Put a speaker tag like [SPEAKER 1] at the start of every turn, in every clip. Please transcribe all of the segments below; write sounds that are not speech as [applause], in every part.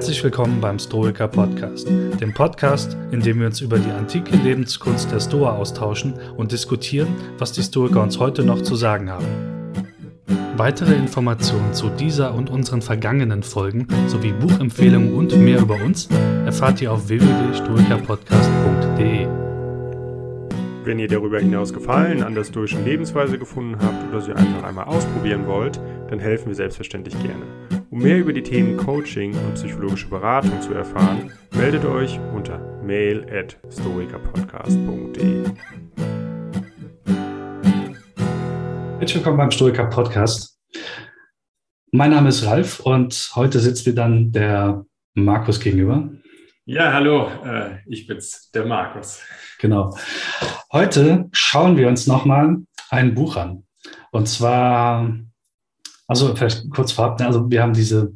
[SPEAKER 1] Herzlich willkommen beim Stoiker Podcast, dem Podcast, in dem wir uns über die antike Lebenskunst der Stoa austauschen und diskutieren, was die Stoiker uns heute noch zu sagen haben. Weitere Informationen zu dieser und unseren vergangenen Folgen sowie Buchempfehlungen und mehr über uns erfahrt ihr auf www.stoikerpodcast.de.
[SPEAKER 2] Wenn ihr darüber hinaus Gefallen an der stoischen Lebensweise gefunden habt oder sie einfach einmal ausprobieren wollt, dann helfen wir selbstverständlich gerne. Um mehr über die Themen Coaching und psychologische Beratung zu erfahren, meldet euch unter mail at stoikerpodcast.de.
[SPEAKER 1] Herzlich willkommen beim Stoiker Podcast. Mein Name ist Ralf und heute sitzt mir dann der Markus gegenüber.
[SPEAKER 2] Ja, hallo, äh, ich bin's, der Markus.
[SPEAKER 1] Genau. Heute schauen wir uns nochmal ein Buch an. Und zwar, also vielleicht kurz vorab, ne, also wir haben diese,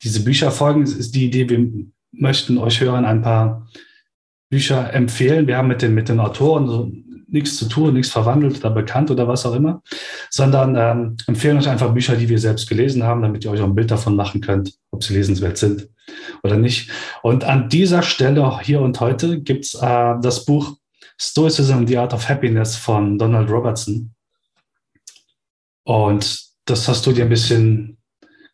[SPEAKER 1] diese Bücherfolgen, es ist die Idee, wir möchten euch Hörern ein paar Bücher empfehlen. Wir haben mit den, mit den Autoren so nichts zu tun, nichts verwandelt oder bekannt oder was auch immer, sondern ähm, empfehlen euch einfach Bücher, die wir selbst gelesen haben, damit ihr euch auch ein Bild davon machen könnt, ob sie lesenswert sind oder nicht. Und an dieser Stelle hier und heute gibt's äh, das Buch Stoicism, The Art of Happiness von Donald Robertson. Und das hast du dir ein bisschen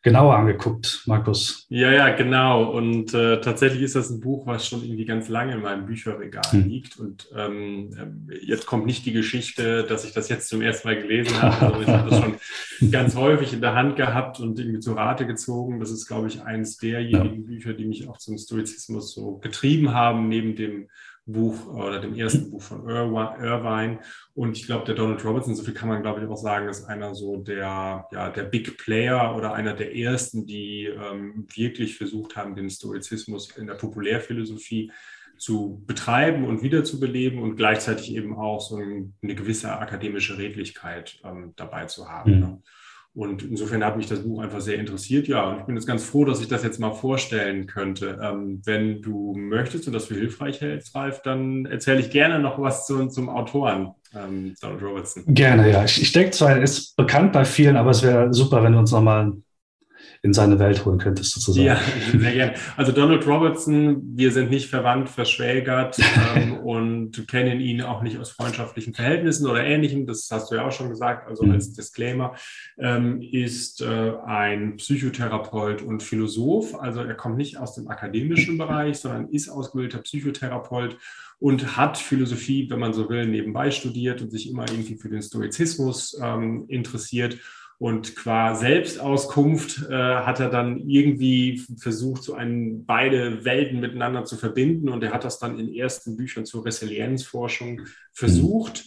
[SPEAKER 1] genauer angeguckt, Markus.
[SPEAKER 2] Ja, ja, genau. Und äh, tatsächlich ist das ein Buch, was schon irgendwie ganz lange in meinem Bücherregal hm. liegt. Und ähm, jetzt kommt nicht die Geschichte, dass ich das jetzt zum ersten Mal gelesen [laughs] habe, sondern ich habe das schon ganz häufig in der Hand gehabt und irgendwie zu Rate gezogen. Das ist, glaube ich, eines derjenigen ja. Bücher, die mich auch zum Stoizismus so getrieben haben, neben dem Buch oder dem ersten Buch von Irvine. Und ich glaube, der Donald Robertson, so viel kann man, glaube ich, auch sagen, ist einer so der, ja, der Big Player oder einer der ersten, die ähm, wirklich versucht haben, den Stoizismus in der Populärphilosophie zu betreiben und wiederzubeleben und gleichzeitig eben auch so eine gewisse akademische Redlichkeit ähm, dabei zu haben. Mhm. Ne? Und insofern hat mich das Buch einfach sehr interessiert. Ja, und ich bin jetzt ganz froh, dass ich das jetzt mal vorstellen könnte. Ähm, wenn du möchtest und das für hilfreich hältst, Ralf, dann erzähle ich gerne noch was zu, zum Autoren, ähm, Donald Robertson.
[SPEAKER 1] Gerne, ja. Ich, ich denke zwar, er ist bekannt bei vielen, aber es wäre super, wenn du uns nochmal in seine Welt holen könntest, sozusagen.
[SPEAKER 2] Ja, sehr gerne. Also Donald Robertson, wir sind nicht verwandt, verschwägert [laughs] ähm, und kennen ihn auch nicht aus freundschaftlichen Verhältnissen oder ähnlichem. Das hast du ja auch schon gesagt, also mhm. als Disclaimer, ähm, ist äh, ein Psychotherapeut und Philosoph. Also er kommt nicht aus dem akademischen Bereich, sondern ist ausgebildeter Psychotherapeut und hat Philosophie, wenn man so will, nebenbei studiert und sich immer irgendwie für den Stoizismus ähm, interessiert und qua Selbstauskunft äh, hat er dann irgendwie versucht, so einen, beide Welten miteinander zu verbinden. Und er hat das dann in ersten Büchern zur Resilienzforschung versucht,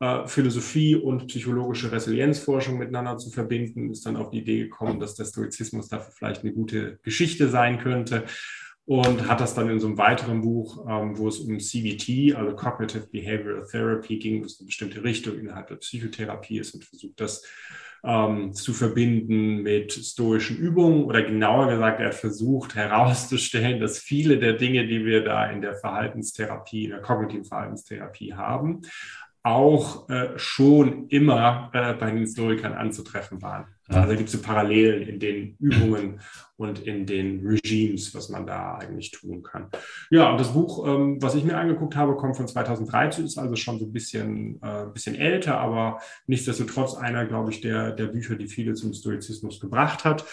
[SPEAKER 2] äh, Philosophie und psychologische Resilienzforschung miteinander zu verbinden. Ist dann auf die Idee gekommen, dass der Stoizismus dafür vielleicht eine gute Geschichte sein könnte und hat das dann in so einem weiteren Buch, ähm, wo es um CBT, also Cognitive Behavioral Therapy ging, was eine bestimmte Richtung innerhalb der Psychotherapie ist und versucht das ähm, zu verbinden mit stoischen Übungen oder genauer gesagt, er hat versucht herauszustellen, dass viele der Dinge, die wir da in der Verhaltenstherapie, in der kognitiven Verhaltenstherapie haben, auch äh, schon immer äh, bei den Historikern anzutreffen waren. Also gibt es so Parallelen in den Übungen und in den Regimes, was man da eigentlich tun kann. Ja, und das Buch, ähm, was ich mir angeguckt habe, kommt von 2013, ist also schon so ein bisschen, äh, bisschen älter, aber nichtsdestotrotz einer, glaube ich, der, der Bücher, die viele zum Stoizismus gebracht hat.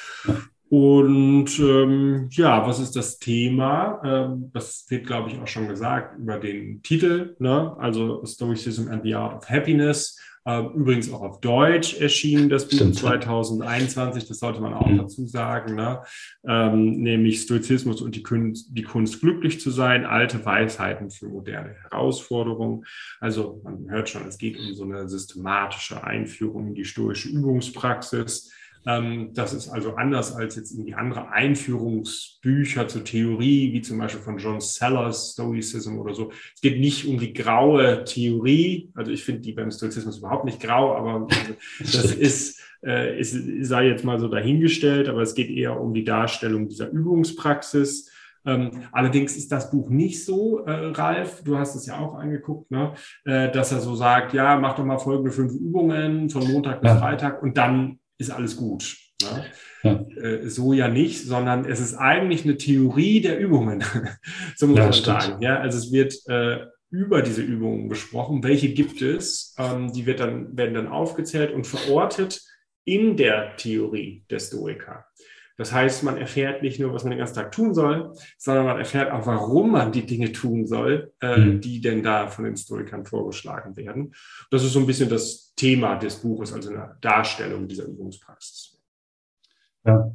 [SPEAKER 2] Und ähm, ja, was ist das Thema? Ähm, das wird, glaube ich, auch schon gesagt über den Titel, ne? also Stoicism and the Art of Happiness. Ähm, übrigens auch auf Deutsch erschienen, das Buch Stimmt. 2021, das sollte man auch mhm. dazu sagen, ne? ähm, nämlich Stoizismus und die Kunst, die Kunst, glücklich zu sein, alte Weisheiten für moderne Herausforderungen. Also man hört schon, es geht um so eine systematische Einführung in die stoische Übungspraxis das ist also anders als jetzt in die andere Einführungsbücher zur Theorie, wie zum Beispiel von John Sellers, Stoicism oder so. Es geht nicht um die graue Theorie. Also ich finde die beim Stoizismus überhaupt nicht grau, aber [laughs] das ist, äh, ist, sei jetzt mal so dahingestellt, aber es geht eher um die Darstellung dieser Übungspraxis. Ähm, allerdings ist das Buch nicht so, äh, Ralf, du hast es ja auch angeguckt, ne, äh, dass er so sagt, ja, mach doch mal folgende fünf Übungen von Montag bis ja. Freitag und dann ist alles gut. Ne? Ja. Äh, so ja nicht, sondern es ist eigentlich eine Theorie der Übungen, [laughs] so muss ja, man stimmt. sagen. Ja, also es wird äh, über diese Übungen besprochen. Welche gibt es? Ähm, die wird dann, werden dann aufgezählt und verortet in der Theorie der Stoiker. Das heißt, man erfährt nicht nur, was man den ganzen Tag tun soll, sondern man erfährt auch, warum man die Dinge tun soll, äh, mhm. die denn da von den Stoikern vorgeschlagen werden. Das ist so ein bisschen das Thema des Buches, also eine Darstellung dieser Übungspraxis.
[SPEAKER 1] Ja,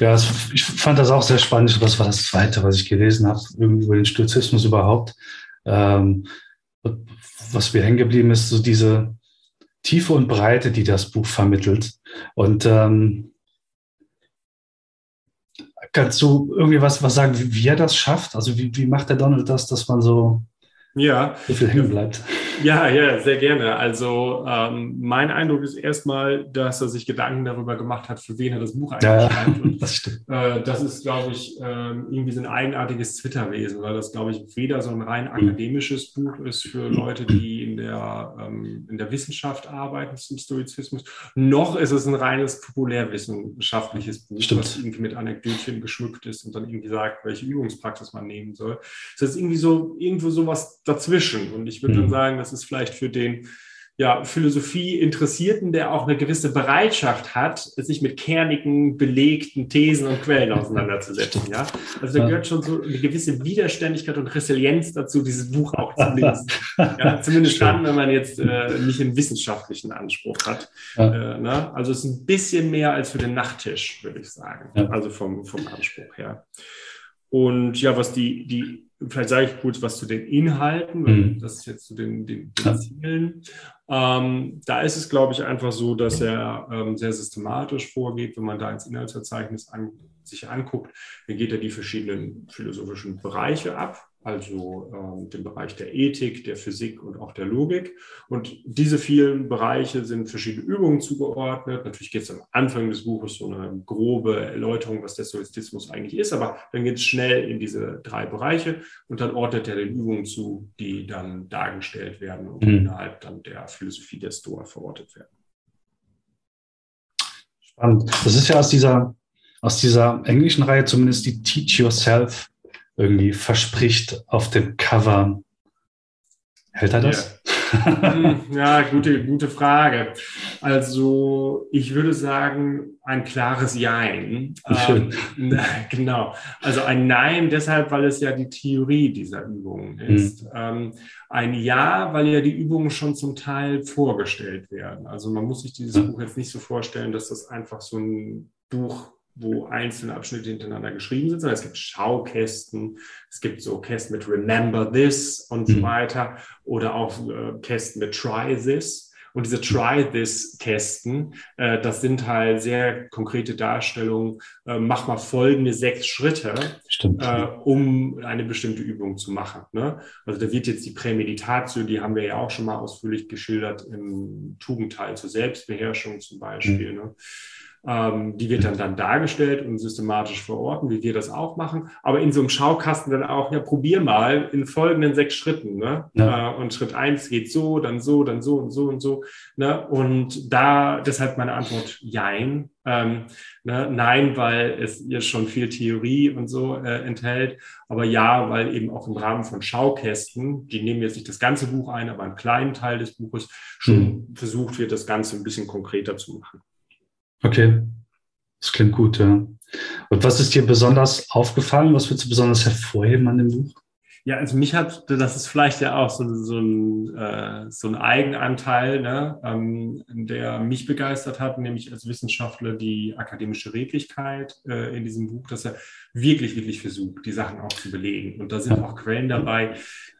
[SPEAKER 1] ja ich fand das auch sehr spannend. Was war das Zweite, was ich gelesen habe, über den Stoizismus überhaupt? Ähm, was mir hängen geblieben ist, so diese Tiefe und Breite, die das Buch vermittelt. Und ähm, kannst du irgendwie was, was sagen, wie, wie er das schafft? Also wie, wie macht der Donald das, dass man so
[SPEAKER 2] ja.
[SPEAKER 1] so viel hängen bleibt.
[SPEAKER 2] Ja, ja, sehr gerne. Also ähm, mein Eindruck ist erstmal, dass er sich Gedanken darüber gemacht hat, für wen er das Buch eigentlich ja, schreibt. Und, das, äh, das ist, glaube ich, äh, irgendwie so ein eigenartiges Twitter-Wesen, weil das, glaube ich, weder so ein rein mhm. akademisches Buch ist für Leute, die in der, ähm, in der Wissenschaft arbeiten zum Stoizismus, noch ist es ein reines populärwissenschaftliches Buch, Stimmt. was irgendwie mit Anekdötchen geschmückt ist und dann irgendwie sagt, welche Übungspraxis man nehmen soll. Das ist irgendwie so, irgendwo sowas dazwischen. Und ich würde mhm. dann sagen, das ist vielleicht für den ja, Philosophie-Interessierten, der auch eine gewisse Bereitschaft hat, sich mit kernigen, belegten Thesen und Quellen auseinanderzusetzen. Ja? Also da gehört schon so eine gewisse Widerständigkeit und Resilienz dazu, dieses Buch auch zu lesen. Ja, zumindest dann, wenn man jetzt äh, nicht einen wissenschaftlichen Anspruch hat. Ja. Äh, ne? Also es ist ein bisschen mehr als für den Nachttisch, würde ich sagen. Ja. Also vom, vom Anspruch her. Und ja, was die, die vielleicht sage ich kurz was zu den Inhalten, mhm. das ist jetzt zu den, den, den Zielen. Ähm, da ist es, glaube ich, einfach so, dass er ähm, sehr systematisch vorgeht. Wenn man da ins Inhaltsverzeichnis an, sich anguckt, dann geht er die verschiedenen philosophischen Bereiche ab also ähm, den Bereich der Ethik, der Physik und auch der Logik. Und diese vielen Bereiche sind verschiedene Übungen zugeordnet. Natürlich geht es am Anfang des Buches so eine grobe Erläuterung, was der Stoizismus eigentlich ist, aber dann geht es schnell in diese drei Bereiche und dann ordnet er den Übungen zu, die dann dargestellt werden und mhm. innerhalb dann der Philosophie der Stoa verortet werden.
[SPEAKER 1] Spannend. Das ist ja aus dieser, aus dieser englischen Reihe zumindest die Teach Yourself irgendwie verspricht auf dem Cover. Hält er das?
[SPEAKER 2] Ja, [laughs] hm, ja gute, gute Frage. Also ich würde sagen, ein klares Jein. Schön. [laughs] Ähm, genau. Also ein Nein deshalb, weil es ja die Theorie dieser Übungen ist. Mhm. Ähm, ein Ja, weil ja die Übungen schon zum Teil vorgestellt werden. Also man muss sich dieses mhm. Buch jetzt nicht so vorstellen, dass das einfach so ein Buch wo einzelne Abschnitte hintereinander geschrieben sind, sondern es gibt Schaukästen, es gibt so Kästen mit Remember This und mhm. so weiter oder auch äh, Kästen mit Try This. Und diese Try This-Kästen, äh, das sind halt sehr konkrete Darstellungen. Äh, mach mal folgende sechs Schritte, äh, um eine bestimmte Übung zu machen. Ne? Also da wird jetzt die Prämeditatio, die haben wir ja auch schon mal ausführlich geschildert im Tugendteil zur Selbstbeherrschung zum Beispiel. Mhm. Ne? Ähm, die wird dann, dann dargestellt und systematisch verorten, wie wir das auch machen. Aber in so einem Schaukasten dann auch, ja, probier mal in folgenden sechs Schritten. Ne? Ja. Äh, und Schritt eins geht so, dann so, dann so und so und so. Ne? Und da deshalb meine Antwort Jein. Ähm, ne? Nein, weil es hier schon viel Theorie und so äh, enthält. Aber ja, weil eben auch im Rahmen von Schaukästen, die nehmen jetzt nicht das ganze Buch ein, aber einen kleinen Teil des Buches, schon mhm. versucht wird, das Ganze ein bisschen konkreter zu machen.
[SPEAKER 1] Okay, das klingt gut, ja. Und was ist dir besonders aufgefallen? Was würdest du besonders hervorheben an dem Buch?
[SPEAKER 2] Ja, also mich hat, das ist vielleicht ja auch so, so, ein, äh, so ein Eigenanteil, ne, ähm, der mich begeistert hat, nämlich als Wissenschaftler die akademische Redlichkeit äh, in diesem Buch, dass er wirklich, wirklich versucht, die Sachen auch zu belegen. Und da sind auch Quellen dabei,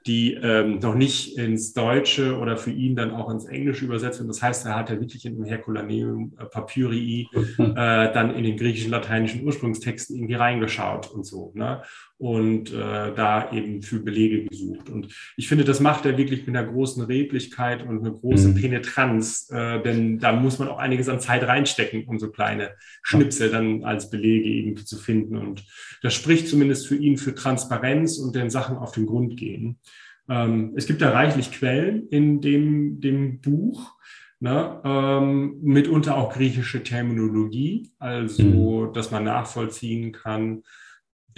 [SPEAKER 2] die ähm, noch nicht ins Deutsche oder für ihn dann auch ins Englische übersetzt werden. Das heißt, er hat ja wirklich in dem Herculaneum äh, Papyrii äh, dann in den griechischen, lateinischen Ursprungstexten irgendwie reingeschaut und so. Ne? Und äh, da eben für Belege gesucht. Und ich finde, das macht er wirklich mit einer großen Redlichkeit und einer großen mhm. Penetranz, äh, denn da muss man auch einiges an Zeit reinstecken, um so kleine Schnipsel dann als Belege irgendwie zu finden. Und das spricht zumindest für ihn für Transparenz und den Sachen auf den Grund gehen. Ähm, es gibt da reichlich Quellen in dem, dem Buch. Ne? Ähm, mitunter auch griechische Terminologie, also mhm. dass man nachvollziehen kann,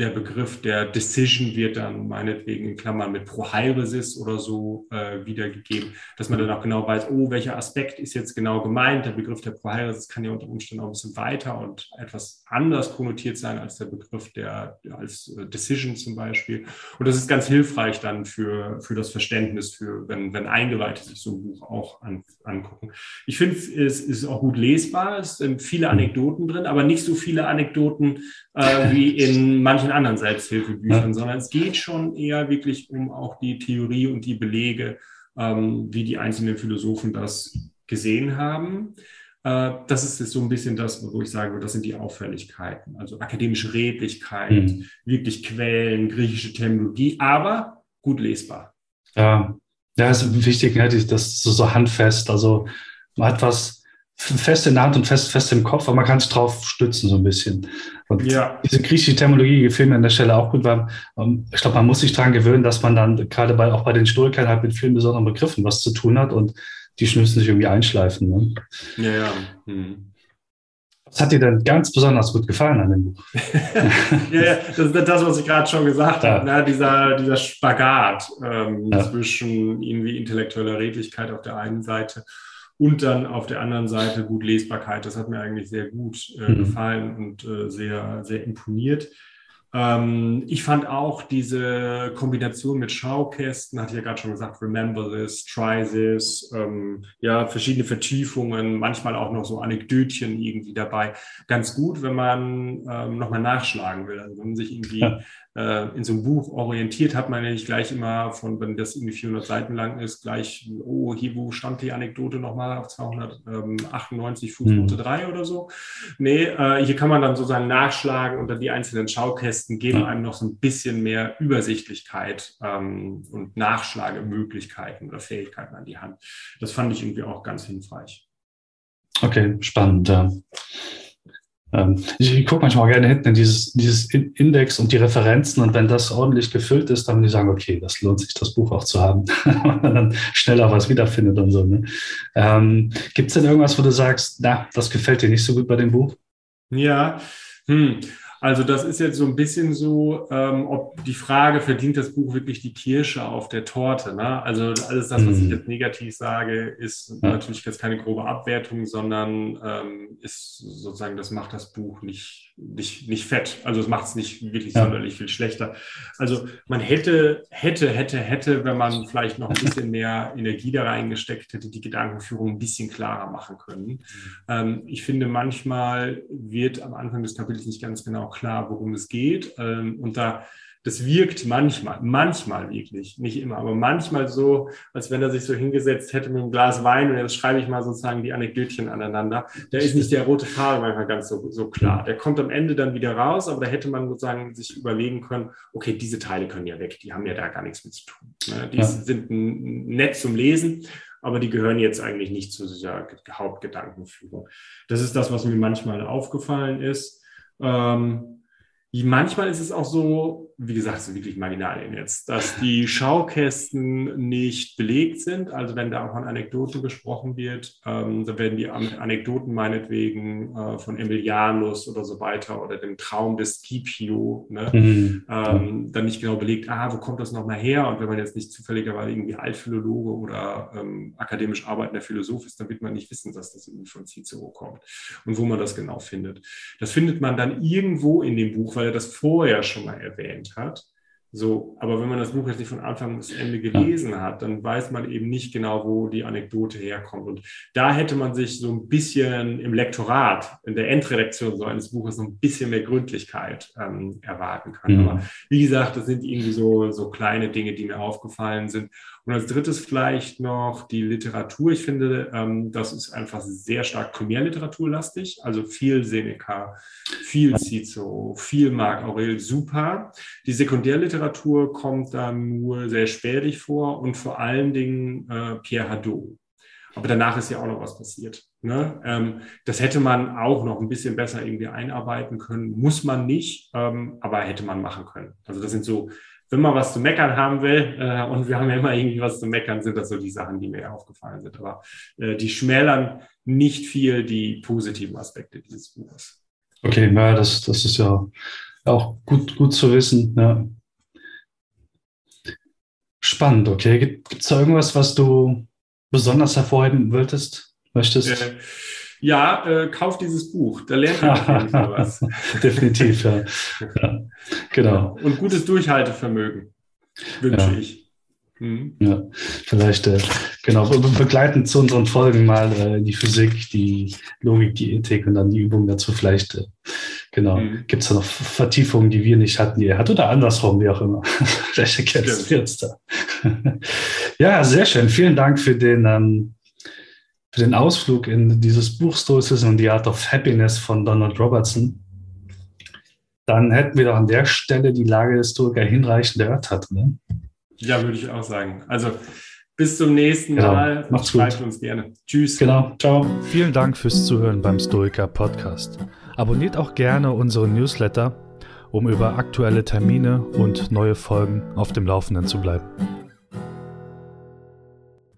[SPEAKER 2] der Begriff der Decision wird dann meinetwegen in Klammern mit Prohairesis oder so äh, wiedergegeben, dass man dann auch genau weiß, oh, welcher Aspekt ist jetzt genau gemeint. Der Begriff der Prohairesis kann ja unter Umständen auch ein bisschen weiter und etwas anders konnotiert sein als der Begriff der als äh, Decision zum Beispiel. Und das ist ganz hilfreich dann für, für das Verständnis, für wenn, wenn Eingeweihte sich so ein Buch auch an, angucken. Ich finde, es ist auch gut lesbar, es sind viele. Anekdoten drin, aber nicht so viele Anekdoten äh, wie in [laughs] manchen in anderen Selbsthilfebüchern, ja. sondern es geht schon eher wirklich um auch die Theorie und die Belege, ähm, wie die einzelnen Philosophen das gesehen haben. Äh, das ist so ein bisschen das, wo ich sage, das sind die Auffälligkeiten. Also akademische Redlichkeit, mhm. wirklich Quellen, griechische Terminologie, aber gut lesbar.
[SPEAKER 1] Ja, ja, ist wichtig, ne, das so, so handfest. Also man hat was fest in der Hand und fest, fest im Kopf, aber man kann sich drauf stützen so ein bisschen. Und ja. diese griechische Terminologie gefällt mir an der Stelle auch gut, weil ähm, ich glaube, man muss sich daran gewöhnen, dass man dann gerade bei, auch bei den Stoikern halt mit vielen besonderen Begriffen was zu tun hat und die müssen sich irgendwie einschleifen. Ne? Ja, ja. Hm. Was hat dir denn ganz besonders gut gefallen an dem Buch? [laughs]
[SPEAKER 2] ja, ja, das ist das, was ich gerade schon gesagt ja. habe. Ne? Dieser, dieser Spagat ähm, ja. zwischen irgendwie intellektueller Redlichkeit auf der einen Seite und dann auf der anderen Seite gut Lesbarkeit. Das hat mir eigentlich sehr gut äh, mhm. gefallen und äh, sehr, sehr imponiert. Ähm, ich fand auch diese Kombination mit Schaukästen, hatte ich ja gerade schon gesagt, Remember this, Try this, ähm, ja, verschiedene Vertiefungen, manchmal auch noch so Anekdötchen irgendwie dabei. Ganz gut, wenn man ähm, nochmal nachschlagen will. Also wenn man sich irgendwie ja äh, in so einem Buch orientiert, hat man ja nicht gleich immer von, wenn das irgendwie 400 Seiten lang ist, gleich, oh, hier, wo stand die Anekdote nochmal auf 298 Fußnote mhm. 3 oder so. Nee, äh, hier kann man dann sozusagen nachschlagen dann die einzelnen Schaukästen geben einem noch so ein bisschen mehr Übersichtlichkeit ähm, und Nachschlagemöglichkeiten oder Fähigkeiten an die Hand. Das fand ich irgendwie auch ganz hilfreich.
[SPEAKER 1] Okay, spannend. Ja. Ähm, ich, ich gucke manchmal gerne hinten in dieses, dieses Index und die Referenzen und wenn das ordentlich gefüllt ist, dann würde ich sagen, okay, das lohnt sich, das Buch auch zu haben, [laughs] weil man dann schneller was wiederfindet und so. Ne? Ähm, Gibt es denn irgendwas, wo du sagst, na, das gefällt dir nicht so gut bei dem Buch?
[SPEAKER 2] Ja, hm. Also das ist jetzt so ein bisschen so, ähm, ob die Frage, verdient das Buch wirklich die Kirsche auf der Torte? Ne? Also alles das, was ich mhm. jetzt negativ sage, ist natürlich jetzt keine grobe Abwertung, sondern ähm, ist sozusagen, das macht das Buch nicht, nicht, nicht fett. Also es macht es nicht wirklich ja. sonderlich viel schlechter. Also man hätte, hätte, hätte, hätte, wenn man vielleicht noch ein bisschen mehr Energie da reingesteckt hätte, die Gedankenführung ein bisschen klarer machen können. Mhm. Ähm, ich finde, manchmal wird am Anfang des Kapitels nicht ganz genau klar, worum es geht. Ähm, und da, das wirkt manchmal, manchmal wirklich, nicht immer, aber manchmal so, als wenn er sich so hingesetzt hätte mit einem Glas Wein und jetzt schreibe ich mal sozusagen die Anekdötchen aneinander. Da ist nicht der rote Faden manchmal ganz so, so klar. Der kommt am Ende dann wieder raus, aber da hätte man sozusagen sich überlegen können, okay, diese Teile können ja weg, die haben ja da gar nichts mit zu tun. Ne? Die ja. sind nett zum Lesen, aber die gehören jetzt eigentlich nicht zu dieser Hauptgedankenführung. Das ist das, was mir manchmal aufgefallen ist. Ähm, manchmal ist es auch so, wie gesagt, so wirklich Marginalien jetzt, dass die [laughs] Schaukästen nicht belegt sind. Also wenn da auch an Anekdoten gesprochen wird, ähm, da werden die Anekdoten meinetwegen äh, von Emilianus oder so weiter oder dem Traum des Scipio ne, mhm. ähm, dann nicht genau belegt, ah, wo kommt das nochmal her? Und wenn man jetzt nicht zufälligerweise irgendwie Altphilologe oder ähm, akademisch arbeitender Philosoph ist, dann wird man nicht wissen, dass das irgendwie von Cicero kommt und wo man das genau findet. Das findet man dann irgendwo in dem Buch, weil er das vorher schon mal erwähnt hat. So, aber wenn man das Buch jetzt nicht von Anfang bis Ende gelesen hat, dann weiß man eben nicht genau, wo die Anekdote herkommt. Und da hätte man sich so ein bisschen im Lektorat, in der Endredaktion so eines Buches, so ein bisschen mehr Gründlichkeit ähm, erwarten können. Mhm. Aber wie gesagt, das sind irgendwie so, so kleine Dinge, die mir aufgefallen sind. Und als drittes vielleicht noch die Literatur. Ich finde, ähm, das ist einfach sehr stark primärliteraturlastig, also viel Seneca, viel Cicero, viel Marc Aurel, super. Die Sekundärliteratur kommt dann nur sehr spärlich vor und vor allen Dingen äh, Pierre Hadot. Aber danach ist ja auch noch was passiert. Ne? Ähm, das hätte man auch noch ein bisschen besser irgendwie einarbeiten können. Muss man nicht, ähm, aber hätte man machen können. Also das sind so wenn man was zu meckern haben will, äh, und wir haben ja immer irgendwie was zu meckern, sind das so die Sachen, die mir aufgefallen sind. Aber äh, die schmälern nicht viel die positiven Aspekte dieses Buches.
[SPEAKER 1] Okay, ja, das, das ist ja auch gut, gut zu wissen. Ja. Spannend, okay. Gibt es da irgendwas, was du besonders hervorheben wolltest, möchtest?
[SPEAKER 2] Äh, ja, äh, kauf dieses Buch, da lernt ihr auf jeden Fall was. [laughs]
[SPEAKER 1] Definitiv, ja. ja. Genau.
[SPEAKER 2] Und gutes Durchhaltevermögen, wünsche ja. ich.
[SPEAKER 1] Mhm. Ja, vielleicht, äh, genau, begleitend zu unseren Folgen mal äh, die Physik, die Logik, die Ethik und dann die Übung dazu vielleicht, äh, genau, mhm. gibt es da noch Vertiefungen, die wir nicht hatten, die er hat oder andersrum, wie auch immer. [laughs] vielleicht erkennst du jetzt da. [laughs] ja, sehr schön. Vielen Dank für den, ähm, für den Ausflug in dieses Buch Stoicism und the Art of Happiness von Donald Robertson. Dann hätten wir doch an der Stelle die Lage des Historiker hinreichend erörtert. Ne?
[SPEAKER 2] Ja, würde ich auch sagen. Also bis zum nächsten
[SPEAKER 1] genau.
[SPEAKER 2] Mal.
[SPEAKER 1] Macht's Schreibt
[SPEAKER 2] gut. uns gerne. Tschüss.
[SPEAKER 1] Genau. Ciao.
[SPEAKER 3] Vielen Dank fürs Zuhören beim Stoiker Podcast. Abonniert auch gerne unseren Newsletter, um über aktuelle Termine und neue Folgen auf dem Laufenden zu bleiben.